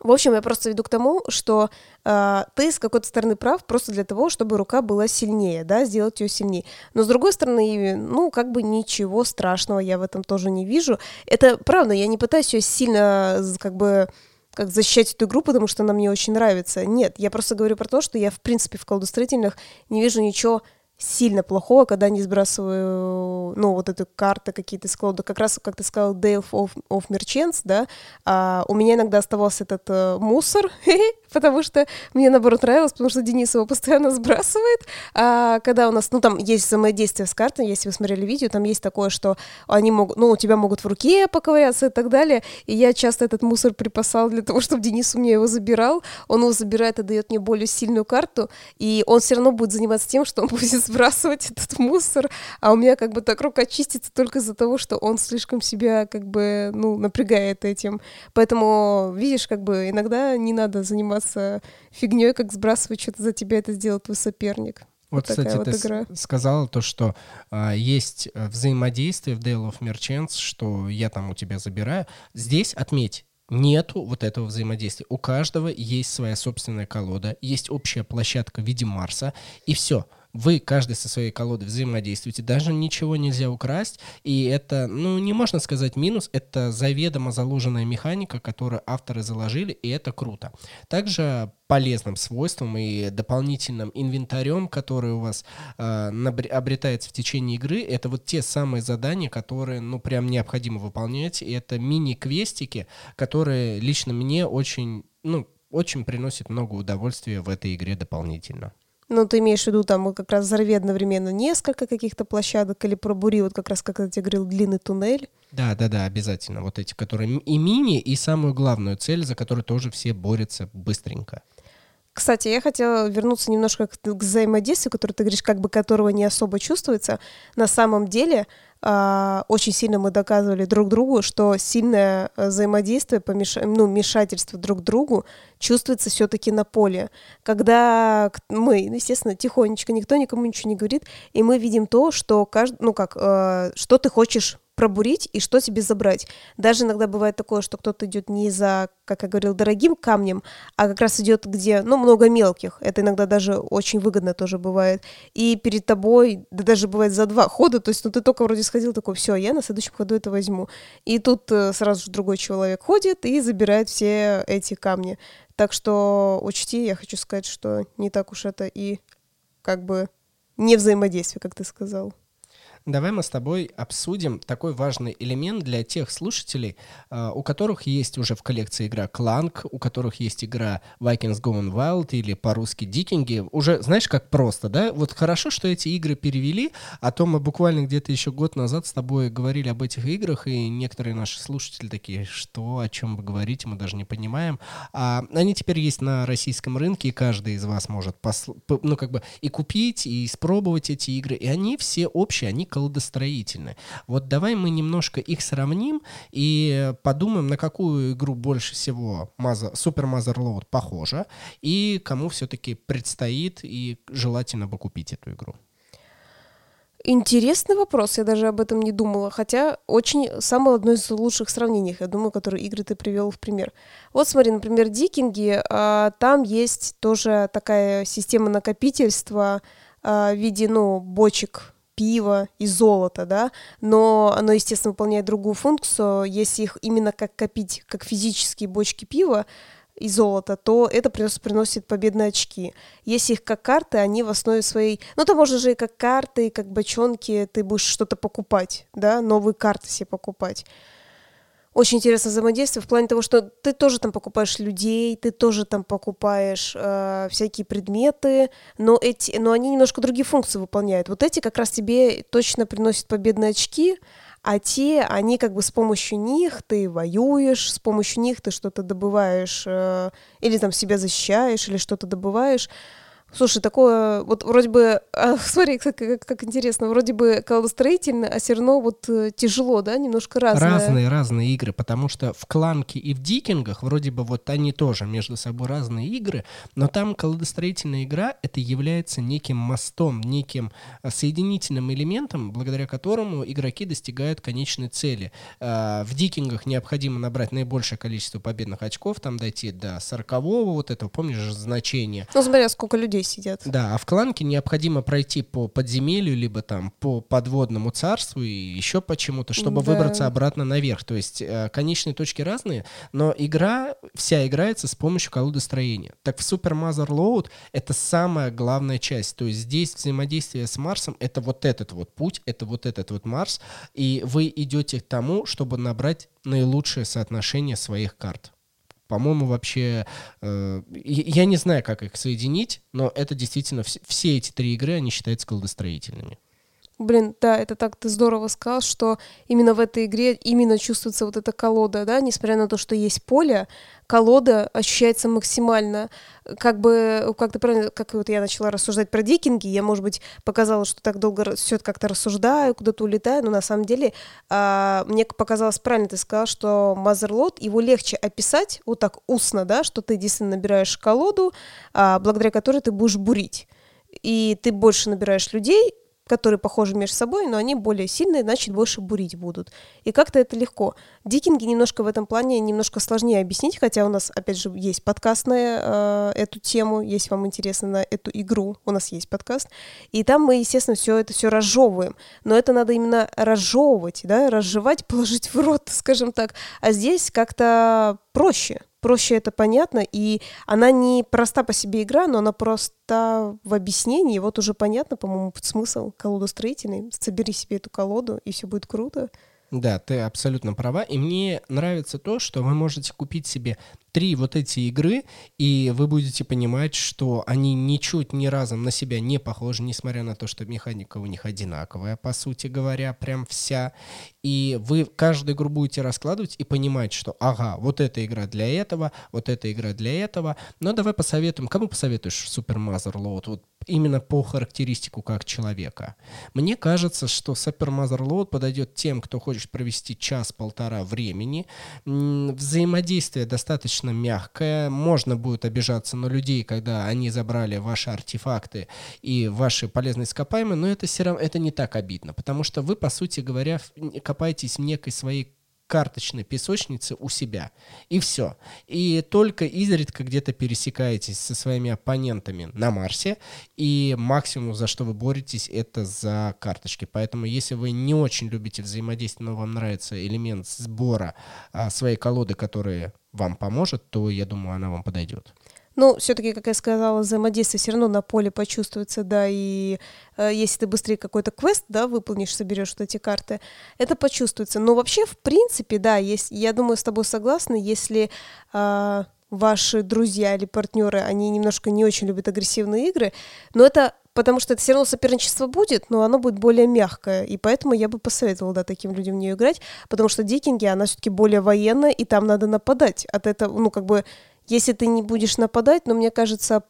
в общем, я просто веду к тому, что э, ты с какой-то стороны прав просто для того, чтобы рука была сильнее, да, сделать ее сильнее. Но с другой стороны, ну, как бы ничего страшного я в этом тоже не вижу. Это правда, я не пытаюсь ее сильно, как бы, как защищать эту игру, потому что она мне очень нравится. Нет, я просто говорю про то, что я, в принципе, в колдостроительных не вижу ничего сильно плохого, когда не сбрасываю, ну, вот эту карты какие-то из колоды. Как раз, как ты сказал, Dale of, of Merchants, да, а у меня иногда оставался этот э, мусор, [LAUGHS] потому что мне, наоборот, нравилось, потому что Денис его постоянно сбрасывает. А когда у нас, ну, там есть взаимодействие с картой, если вы смотрели видео, там есть такое, что они могут, ну, у тебя могут в руке поковыряться и так далее, и я часто этот мусор припасал для того, [LAUGHS] чтобы Денис у меня его забирал, он его забирает и дает мне более сильную карту, и он все равно будет заниматься тем, что он [LAUGHS] будет сбрасывать [LAUGHS] этот мусор, а у меня как бы так рука чистится только из-за того, что он слишком себя как бы, ну, напрягает этим. Поэтому, видишь, как бы иногда не надо заниматься фигней, как сбрасывать что-то за тебя, это сделает твой соперник. Вот, вот кстати, вот ты игра. сказала то, что а, есть э, взаимодействие в Dale of Merchants, что я там у тебя забираю. Здесь отметь, нету вот этого взаимодействия. У каждого есть своя собственная колода, есть общая площадка в виде Марса, и все вы каждый со своей колодой взаимодействуете, даже ничего нельзя украсть, и это, ну, не можно сказать минус, это заведомо заложенная механика, которую авторы заложили, и это круто. Также полезным свойством и дополнительным инвентарем, который у вас э, обретается в течение игры, это вот те самые задания, которые, ну, прям необходимо выполнять, и это мини-квестики, которые лично мне очень, ну, очень приносят много удовольствия в этой игре дополнительно. Ну, ты имеешь в виду, там как раз взорви одновременно несколько каких-то площадок или пробури, вот как раз, как я тебе говорил, длинный туннель. Да, да, да, обязательно. Вот эти, которые и мини, и самую главную цель, за которую тоже все борются быстренько. Кстати, я хотела вернуться немножко к, к взаимодействию, которое ты говоришь, как бы которого не особо чувствуется. На самом деле, очень сильно мы доказывали друг другу, что сильное э, взаимодействие, помеш... ну, вмешательство друг другу чувствуется все-таки на поле. Когда мы, ну, естественно, тихонечко, никто никому ничего не говорит, и мы видим то, что каждый, ну как, э, что ты хочешь пробурить и что тебе забрать. Даже иногда бывает такое, что кто-то идет не за, как я говорил, дорогим камнем, а как раз идет где, ну, много мелких. Это иногда даже очень выгодно тоже бывает. И перед тобой, да даже бывает за два хода, то есть, ну, ты только вроде сходил такой, все, я на следующем ходу это возьму. И тут э, сразу же другой человек ходит и забирает все эти камни. Так что учти, я хочу сказать, что не так уж это и как бы не взаимодействие, как ты сказал. Давай мы с тобой обсудим такой важный элемент для тех слушателей, а, у которых есть уже в коллекции игра Clank, у которых есть игра Vikings Gone Wild или по-русски Дикинги. Уже, знаешь, как просто, да? Вот хорошо, что эти игры перевели, а то мы буквально где-то еще год назад с тобой говорили об этих играх, и некоторые наши слушатели такие, что, о чем вы говорите, мы даже не понимаем. А они теперь есть на российском рынке, и каждый из вас может, посл... ну, как бы и купить, и испробовать эти игры, и они все общие, они колодостроительны. Вот давай мы немножко их сравним и подумаем, на какую игру больше всего Mother, Super Motherload похожа, и кому все-таки предстоит и желательно бы купить эту игру. Интересный вопрос, я даже об этом не думала, хотя очень самое одно из лучших сравнений, я думаю, которые игры ты привел в пример. Вот смотри, например, Дикинги, а, там есть тоже такая система накопительства а, в виде, ну, бочек пива и золота, да, но оно, естественно, выполняет другую функцию. Если их именно как копить, как физические бочки пива и золота, то это приносит победные очки. Если их как карты, они в основе своей... Ну, то можно же и как карты, и как бочонки ты будешь что-то покупать, да, новые карты себе покупать очень интересное взаимодействие в плане того, что ты тоже там покупаешь людей, ты тоже там покупаешь э, всякие предметы, но, эти, но они немножко другие функции выполняют. Вот эти как раз тебе точно приносят победные очки, а те, они как бы с помощью них ты воюешь, с помощью них ты что-то добываешь, э, или там себя защищаешь, или что-то добываешь. Слушай, такое, вот вроде бы, а, [LAUGHS] смотри, как, как, как интересно, вроде бы колодостроительно, а все равно вот э, тяжело, да, немножко разные. Разные, разные игры, потому что в Кланке и в Дикингах вроде бы вот они тоже между собой разные игры, но там колодостроительная игра это является неким мостом, неким э, соединительным элементом, благодаря которому игроки достигают конечной цели. Э, в Дикингах необходимо набрать наибольшее количество победных очков, там дойти до 40 вот этого, помнишь, значения. Ну, смотря сколько людей сидят. Да, а в кланке необходимо пройти по подземелью, либо там по подводному царству и еще почему-то, чтобы да. выбраться обратно наверх. То есть э, конечные точки разные, но игра вся играется с помощью колодостроения. Так в Super Mother Load это самая главная часть. То есть здесь взаимодействие с Марсом это вот этот вот путь, это вот этот вот Марс, и вы идете к тому, чтобы набрать наилучшее соотношение своих карт. По-моему, вообще, э, я не знаю, как их соединить, но это действительно вс- все эти три игры, они считаются колдостроительными. Блин, да, это так ты здорово сказал, что именно в этой игре именно чувствуется вот эта колода, да, несмотря на то, что есть поле, колода ощущается максимально, как бы, как ты правильно, как вот я начала рассуждать про дикинги, я, может быть, показала, что так долго все как-то рассуждаю, куда-то улетаю, но на самом деле а, мне показалось правильно, ты сказал, что Мазерлот, его легче описать вот так устно, да, что ты действительно набираешь колоду, а, благодаря которой ты будешь бурить. И ты больше набираешь людей, которые похожи между собой, но они более сильные, значит, больше бурить будут. И как-то это легко. Дикинги немножко в этом плане немножко сложнее объяснить, хотя у нас, опять же, есть подкаст на э, эту тему, если вам интересно на эту игру, у нас есть подкаст. И там мы, естественно, все это все разжевываем. Но это надо именно разжевывать, да, разжевать, [LAUGHS] положить в рот, скажем так. А здесь как-то проще проще это понятно, и она не проста по себе игра, но она просто в объяснении, вот уже понятно, по-моему, смысл колодостроительный. Собери себе эту колоду, и все будет круто. Да, ты абсолютно права. И мне нравится то, что вы можете купить себе три вот эти игры, и вы будете понимать, что они ничуть ни разом на себя не похожи, несмотря на то, что механика у них одинаковая, по сути говоря, прям вся. И вы каждую игру будете раскладывать и понимать, что ага, вот эта игра для этого, вот эта игра для этого. Но давай посоветуем. Кому посоветуешь Super Mother Load? Вот именно по характеристику как человека. Мне кажется, что Super Mother Load подойдет тем, кто хочет провести час-полтора времени. Взаимодействие достаточно мягкая. Можно будет обижаться на людей, когда они забрали ваши артефакты и ваши полезные ископаемые, но это все равно это не так обидно, потому что вы, по сути говоря, копаетесь в некой своей карточной песочнице у себя. И все. И только изредка где-то пересекаетесь со своими оппонентами на Марсе, и максимум, за что вы боретесь, это за карточки. Поэтому, если вы не очень любите взаимодействие, но вам нравится элемент сбора а, своей колоды, которые вам поможет, то я думаю, она вам подойдет. Ну, все-таки, как я сказала, взаимодействие все равно на поле почувствуется, да, и э, если ты быстрее какой-то квест, да, выполнишь, соберешь вот эти карты, это почувствуется. Но вообще, в принципе, да, есть, я думаю, с тобой согласна, если э, ваши друзья или партнеры, они немножко не очень любят агрессивные игры, но это потому что это все равно соперничество будет, но оно будет более мягкое, и поэтому я бы посоветовала, да, таким людям в нее играть, потому что Дикинги, она все-таки более военная, и там надо нападать. От этого, ну, как бы, если ты не будешь нападать, но мне кажется,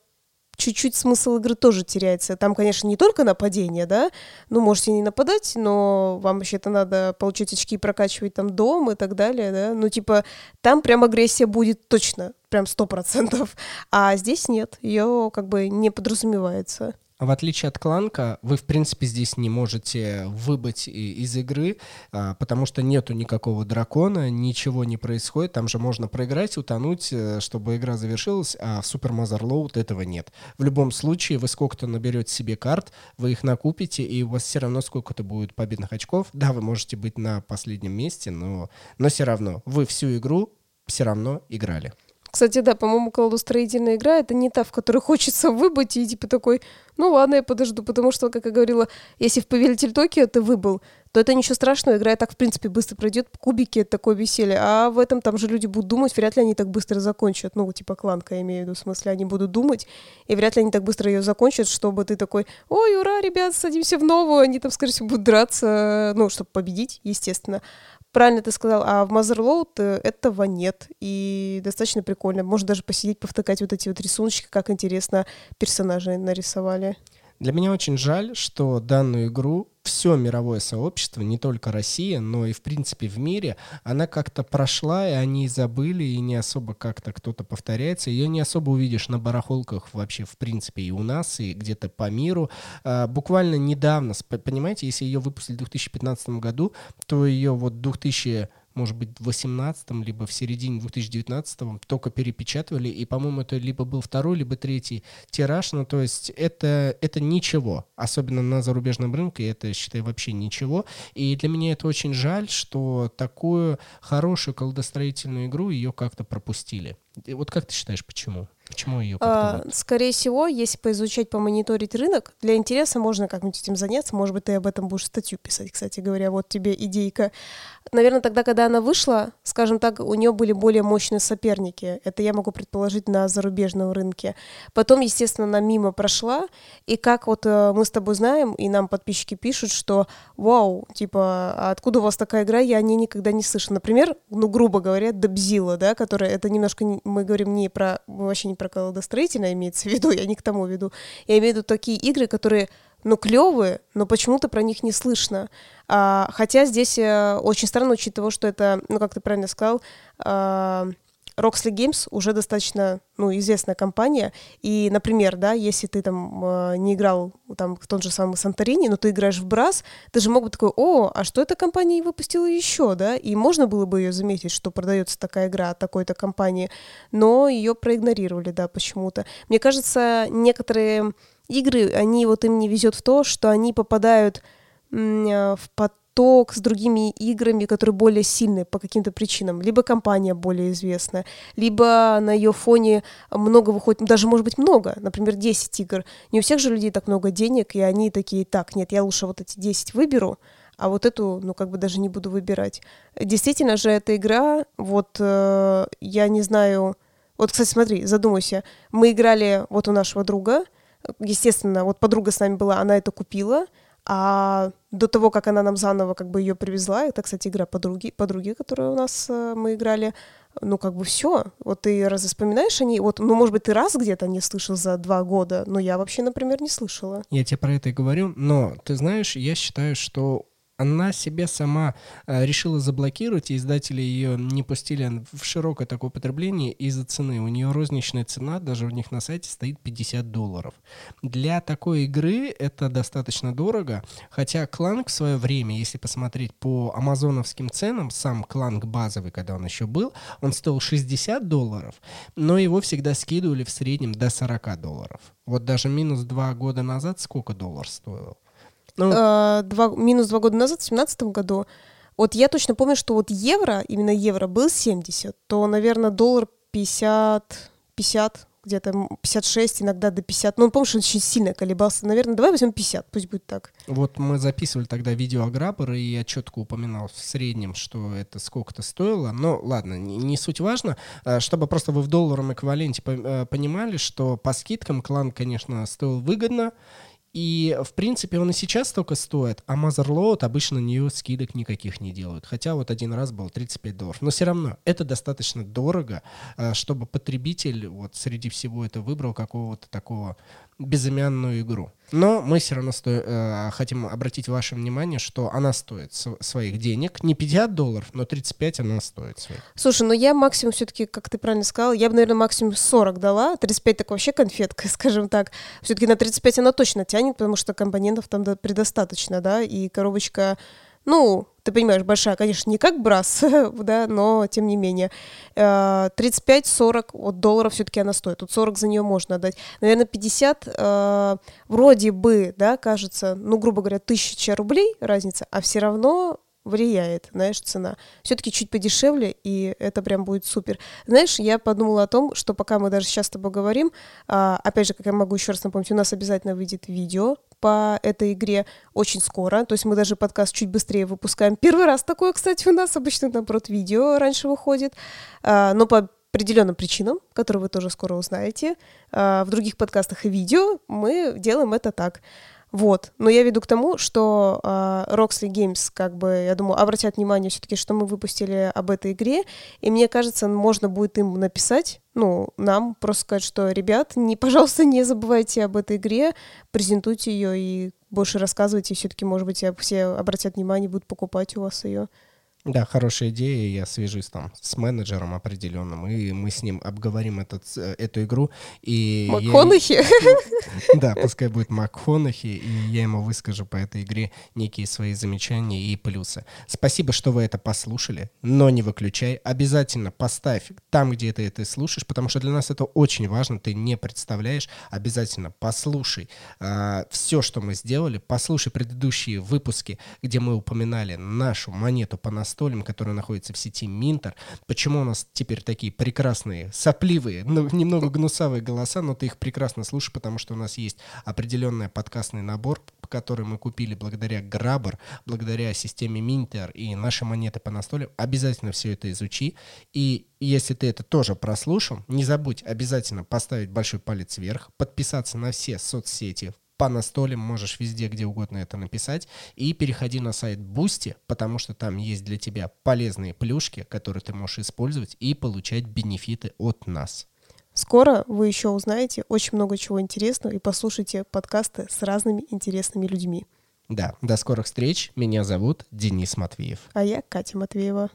чуть-чуть смысл игры тоже теряется. Там, конечно, не только нападение, да, ну, можете не нападать, но вам вообще-то надо получать очки, прокачивать там дом и так далее, да, ну, типа, там прям агрессия будет точно, прям сто процентов, а здесь нет, ее как бы не подразумевается. В отличие от кланка, вы, в принципе, здесь не можете выбыть из игры, а, потому что нету никакого дракона, ничего не происходит. Там же можно проиграть, утонуть, э, чтобы игра завершилась, а в Super Motherload этого нет. В любом случае, вы сколько-то наберете себе карт, вы их накупите, и у вас все равно сколько-то будет победных очков. Да, вы можете быть на последнем месте, но, но все равно вы всю игру все равно играли. Кстати, да, по-моему, кладостроительная игра — это не та, в которой хочется выбыть и типа такой, ну ладно, я подожду, потому что, как я говорила, если в Повелитель Токио ты выбыл, то это ничего страшного, игра и так, в принципе, быстро пройдет, кубики — это такое веселье, а в этом там же люди будут думать, вряд ли они так быстро закончат, ну, типа кланка, я имею в виду, в смысле, они будут думать, и вряд ли они так быстро ее закончат, чтобы ты такой, ой, ура, ребят, садимся в новую, они там, скорее всего, будут драться, ну, чтобы победить, естественно правильно ты сказал, а в Motherload э, этого нет, и достаточно прикольно. Можно даже посидеть, повтыкать вот эти вот рисуночки, как интересно персонажи нарисовали. Для меня очень жаль, что данную игру все мировое сообщество, не только Россия, но и в принципе в мире, она как-то прошла, и они забыли, и не особо как-то кто-то повторяется. Ее не особо увидишь на барахолках вообще в принципе и у нас, и где-то по миру. А, буквально недавно, понимаете, если ее выпустили в 2015 году, то ее вот 2000 может быть, в 18 либо в середине 2019 только перепечатывали, и, по-моему, это либо был второй, либо третий тираж, ну, то есть это, это ничего, особенно на зарубежном рынке, это, считай, вообще ничего, и для меня это очень жаль, что такую хорошую колдостроительную игру ее как-то пропустили. Вот как ты считаешь, почему? Почему ее а, Скорее всего, если поизучать, помониторить рынок, для интереса можно как-нибудь этим заняться. Может быть, ты об этом будешь статью писать, кстати говоря. Вот тебе идейка. Наверное, тогда, когда она вышла, скажем так, у нее были более мощные соперники. Это я могу предположить на зарубежном рынке. Потом, естественно, она мимо прошла. И как вот э, мы с тобой знаем, и нам подписчики пишут, что вау, типа, а откуда у вас такая игра, я о ней никогда не слышала. Например, ну, грубо говоря, Добзила, да, которая, это немножко, мы говорим не про, вообще не про колодостроительное имеется в виду, [LAUGHS] я не к тому веду. Я имею в виду такие игры, которые ну, клевые, но почему-то про них не слышно. А, хотя здесь а, очень странно, учитывая того, что это, ну, как ты правильно сказал, а, Roxley Games уже достаточно, ну, известная компания, и, например, да, если ты там э, не играл там в тот же самый Санторини, но ты играешь в Брас, ты же мог бы такой, о, а что эта компания выпустила еще, да, и можно было бы ее заметить, что продается такая игра от такой-то компании, но ее проигнорировали, да, почему-то. Мне кажется, некоторые игры, они вот им не везет в то, что они попадают в поток поток с другими играми, которые более сильные по каким-то причинам. Либо компания более известная, либо на ее фоне много выходит, даже может быть много, например, 10 игр. Не у всех же людей так много денег, и они такие, так, нет, я лучше вот эти 10 выберу, а вот эту, ну, как бы даже не буду выбирать. Действительно же, эта игра, вот, э, я не знаю... Вот, кстати, смотри, задумайся. Мы играли вот у нашего друга, естественно, вот подруга с нами была, она это купила, а до того, как она нам заново как бы ее привезла, это, кстати, игра подруги, подруги, которую у нас э, мы играли, ну, как бы все. Вот ты раз вспоминаешь о ней, вот, ну, может быть, ты раз где-то не слышал за два года, но я вообще, например, не слышала. Я тебе про это и говорю, но, ты знаешь, я считаю, что она себе сама э, решила заблокировать, и издатели ее не пустили в широкое такое употребление из-за цены. У нее розничная цена, даже у них на сайте стоит 50 долларов. Для такой игры это достаточно дорого, хотя Кланг в свое время, если посмотреть по амазоновским ценам, сам Кланг базовый, когда он еще был, он стоил 60 долларов, но его всегда скидывали в среднем до 40 долларов. Вот даже минус два года назад сколько доллар стоил? Ну... Э, два, минус два года назад, в 2017 году, вот я точно помню, что вот евро, именно евро был 70, то, наверное, доллар 50, 50 где-то 56, иногда до 50. Ну, помнишь, он очень сильно колебался. Наверное, давай возьмем 50, пусть будет так. Вот мы записывали тогда видео о Граббер, и я четко упоминал в среднем, что это сколько-то стоило. Но ладно, не, не суть важно. А, чтобы просто вы в долларовом эквиваленте э, понимали, что по скидкам клан, конечно, стоил выгодно, и, в принципе, он и сейчас только стоит, а Motherload обычно на нее скидок никаких не делают. Хотя вот один раз был 35 долларов. Но все равно это достаточно дорого, а, чтобы потребитель вот среди всего это выбрал какого-то такого безымянную игру. Но мы все равно сто... э, хотим обратить ваше внимание, что она стоит своих денег. Не 50 долларов, но 35 она стоит своих. Слушай, ну я максимум все-таки, как ты правильно сказал, я бы, наверное, максимум 40 дала. 35 так вообще конфетка, [LAUGHS] скажем так. Все-таки на 35 она точно тянет, потому что компонентов там предостаточно, да, и коробочка ну, ты понимаешь, большая, конечно, не как брас, [LAUGHS] да, но тем не менее. 35-40 э, от долларов все-таки она стоит. Тут 40 за нее можно отдать. Наверное, 50 э, вроде бы, да, кажется, ну, грубо говоря, 1000 рублей разница, а все равно влияет, знаешь, цена. Все-таки чуть подешевле, и это прям будет супер. Знаешь, я подумала о том, что пока мы даже сейчас с тобой говорим, а, опять же, как я могу еще раз напомнить, у нас обязательно выйдет видео по этой игре очень скоро, то есть мы даже подкаст чуть быстрее выпускаем. Первый раз такое, кстати, у нас обычно, наоборот, видео раньше выходит, а, но по определенным причинам, которые вы тоже скоро узнаете, а, в других подкастах и видео мы делаем это так. Вот. Но я веду к тому, что uh, Roxley Games, как бы, я думаю, обратят внимание все-таки, что мы выпустили об этой игре, и мне кажется, можно будет им написать, ну, нам просто сказать, что, ребят, не, пожалуйста, не забывайте об этой игре, презентуйте ее и больше рассказывайте, все-таки, может быть, все обратят внимание, будут покупать у вас ее. Да, хорошая идея. Я свяжусь там с менеджером определенным, и мы с ним обговорим этот, э, эту игру. И МакХонахи? Я... Да, пускай будет МакХонахи, и я ему выскажу по этой игре некие свои замечания и плюсы. Спасибо, что вы это послушали, но не выключай. Обязательно поставь там, где ты это слушаешь, потому что для нас это очень важно, ты не представляешь. Обязательно послушай а, все, что мы сделали, послушай предыдущие выпуски, где мы упоминали нашу монету по настроению Столем, который находится в сети Минтер. Почему у нас теперь такие прекрасные, сопливые, ну, немного гнусавые голоса, но ты их прекрасно слушаешь, потому что у нас есть определенный подкастный набор, который мы купили благодаря Грабер, благодаря системе Минтер и наши монеты по настолям. Обязательно все это изучи. И если ты это тоже прослушал, не забудь обязательно поставить большой палец вверх, подписаться на все соцсети, по настолям можешь везде, где угодно это написать. И переходи на сайт Boosty, потому что там есть для тебя полезные плюшки, которые ты можешь использовать и получать бенефиты от нас. Скоро вы еще узнаете очень много чего интересного и послушайте подкасты с разными интересными людьми. Да, до скорых встреч. Меня зовут Денис Матвеев. А я Катя Матвеева.